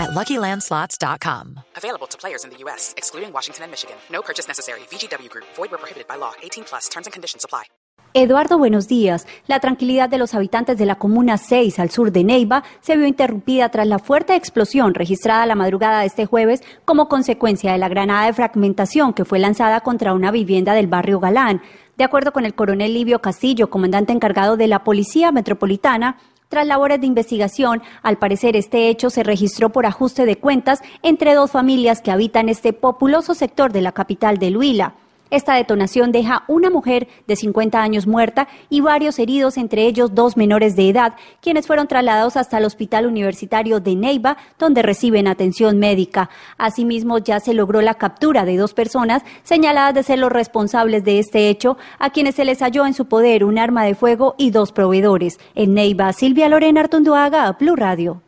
at LuckyLandSlots.com. Available to players in the U.S., excluding Washington and Michigan. No purchase necessary. VGW Group. Void where prohibited by law. 18 plus. Terms and conditions apply. Eduardo, buenos días. La tranquilidad de los habitantes de la Comuna 6 al sur de Neiva se vio interrumpida tras la fuerte explosión registrada la madrugada de este jueves como consecuencia de la granada de fragmentación que fue lanzada contra una vivienda del barrio Galán. De acuerdo con el coronel Livio Castillo, comandante encargado de la Policía Metropolitana, tras labores de investigación, al parecer este hecho se registró por ajuste de cuentas entre dos familias que habitan este populoso sector de la capital de Huila. Esta detonación deja una mujer de 50 años muerta y varios heridos, entre ellos dos menores de edad, quienes fueron trasladados hasta el Hospital Universitario de Neiva, donde reciben atención médica. Asimismo, ya se logró la captura de dos personas señaladas de ser los responsables de este hecho, a quienes se les halló en su poder un arma de fuego y dos proveedores. En Neiva, Silvia Lorena Artunduaga, Blue Radio.